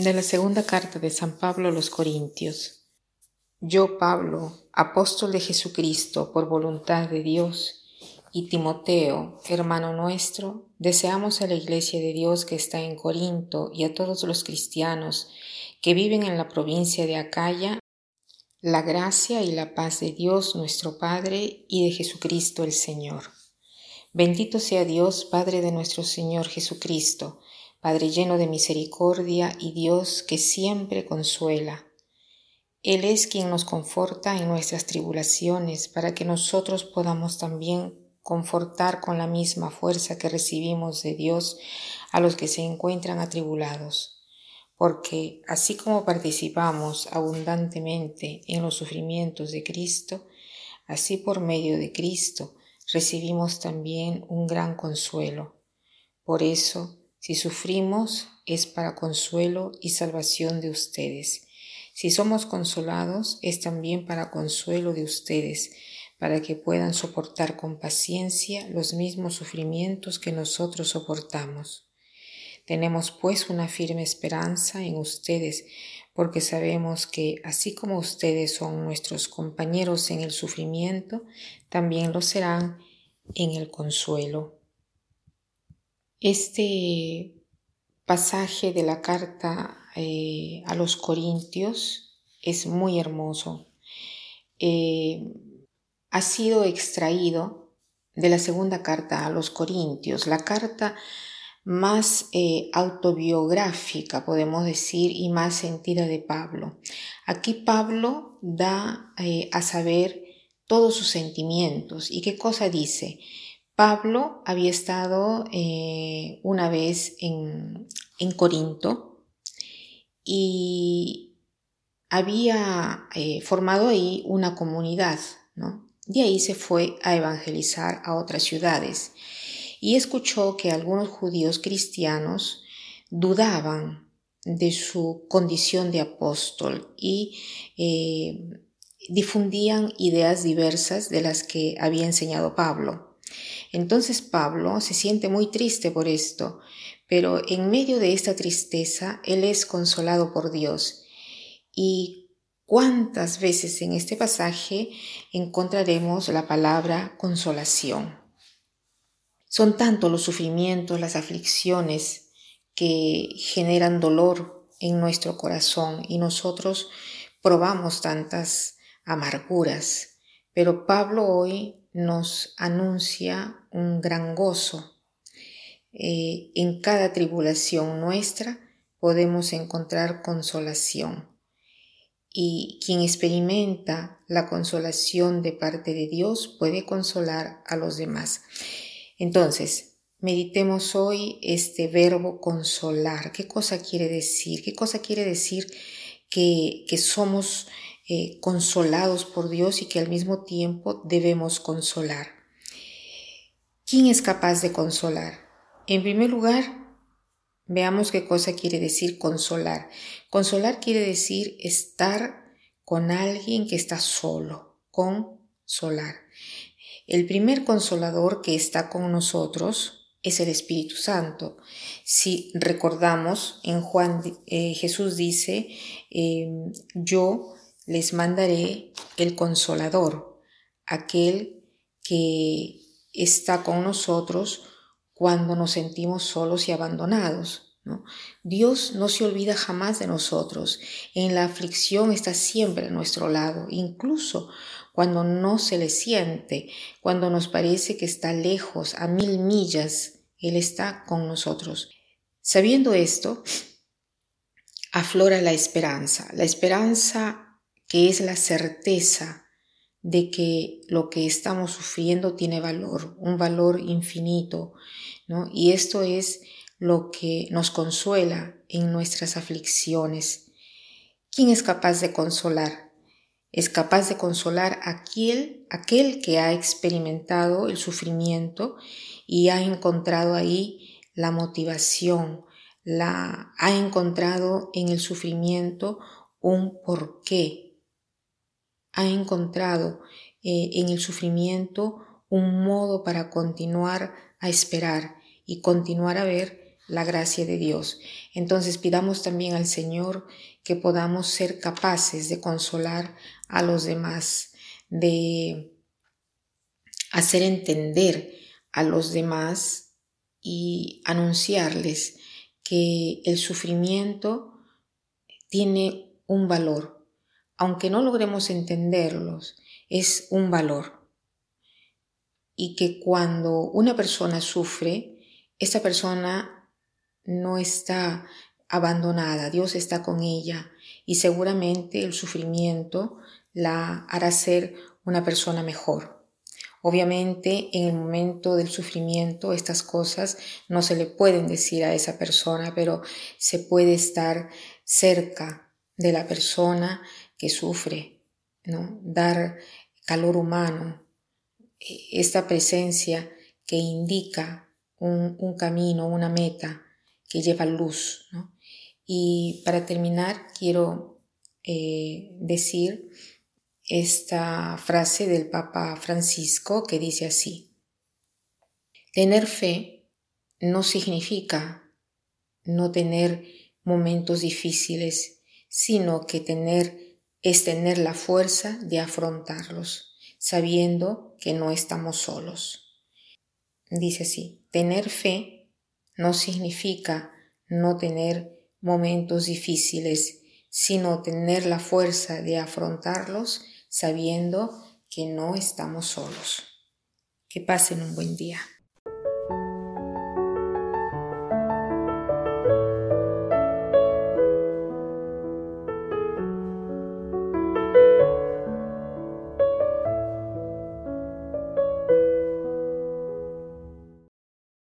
De la segunda carta de San Pablo a los Corintios. Yo, Pablo, apóstol de Jesucristo por voluntad de Dios, y Timoteo, hermano nuestro, deseamos a la iglesia de Dios que está en Corinto y a todos los cristianos que viven en la provincia de Acaya, la gracia y la paz de Dios nuestro Padre y de Jesucristo el Señor. Bendito sea Dios, Padre de nuestro Señor Jesucristo, Padre lleno de misericordia y Dios que siempre consuela. Él es quien nos conforta en nuestras tribulaciones para que nosotros podamos también confortar con la misma fuerza que recibimos de Dios a los que se encuentran atribulados. Porque así como participamos abundantemente en los sufrimientos de Cristo, así por medio de Cristo recibimos también un gran consuelo. Por eso, si sufrimos es para consuelo y salvación de ustedes. Si somos consolados es también para consuelo de ustedes, para que puedan soportar con paciencia los mismos sufrimientos que nosotros soportamos. Tenemos pues una firme esperanza en ustedes, porque sabemos que así como ustedes son nuestros compañeros en el sufrimiento, también lo serán en el consuelo. Este pasaje de la carta eh, a los Corintios es muy hermoso. Eh, ha sido extraído de la segunda carta a los Corintios, la carta más eh, autobiográfica, podemos decir, y más sentida de Pablo. Aquí Pablo da a saber todos sus sentimientos. ¿Y qué cosa dice? Pablo había estado eh, una vez en, Corinto y había eh, formado ahí una comunidad, ¿no? De ahí se fue a evangelizar a otras ciudades y escuchó que algunos judíos cristianos dudaban de su condición de apóstol y eh, difundían ideas diversas de las que había enseñado Pablo. Entonces Pablo se siente muy triste por esto, pero en medio de esta tristeza él es consolado por Dios. ¿Y cuántas veces en este pasaje encontraremos la palabra consolación? Son tanto los sufrimientos, las aflicciones que generan dolor en nuestro corazón y nosotros probamos tantas amarguras. Pero Pablo hoy nos anuncia un gran gozo. Eh, en cada tribulación nuestra podemos encontrar consolación. Y quien experimenta la consolación de parte de Dios puede consolar a los demás. Entonces, meditemos hoy este verbo consolar. ¿Qué cosa quiere decir? ¿Qué cosa quiere decir que, que somos eh, consolados por Dios y que al mismo tiempo debemos consolar. ¿Quién es capaz de consolar? En primer lugar, veamos qué cosa quiere decir consolar. Consolar quiere decir estar con alguien que está solo, consolar. El primer consolador que está con nosotros es el Espíritu Santo. Si recordamos, en Juan eh, Jesús dice, eh, yo les mandaré el consolador, aquel que está con nosotros cuando nos sentimos solos y abandonados. Dios no se olvida jamás de nosotros. En la aflicción está siempre a nuestro lado, incluso cuando no se le siente, cuando nos parece que está lejos, a mil millas, Él está con nosotros. Sabiendo esto, aflora la esperanza. La esperanza que es la certeza de que lo que estamos sufriendo tiene valor, un valor infinito, ¿no? Y esto es lo que nos consuela en nuestras aflicciones. ¿Quién es capaz de consolar? Es capaz de consolar aquel, aquel que ha experimentado el sufrimiento y ha encontrado ahí la motivación, la ha encontrado en el sufrimiento un porqué, ha encontrado eh, en el sufrimiento un modo para continuar a esperar y continuar a ver la gracia de Dios. Entonces pidamos también al Señor que podamos ser capaces de consolar a los demás, de hacer entender a los demás y anunciarles que el sufrimiento tiene un valor. Aunque no logremos entenderlos, es un valor. Y que cuando una persona sufre, esa persona no está abandonada, Dios está con ella y seguramente el sufrimiento la hará ser una persona mejor. Obviamente en el momento del sufrimiento estas cosas no se le pueden decir a esa persona, pero se puede estar cerca de la persona que sufre, ¿no? Dar calor humano, esta presencia que indica un, camino, una meta, que lleva luz. Y para terminar, quiero eh, decir esta frase del Papa Francisco que dice así, tener fe no significa no tener momentos difíciles, sino que tener es tener la fuerza de afrontarlos, sabiendo que no estamos solos. Dice así, tener fe no significa no tener momentos difíciles, sino tener la fuerza de afrontarlos sabiendo que no estamos solos. Que pasen un buen día.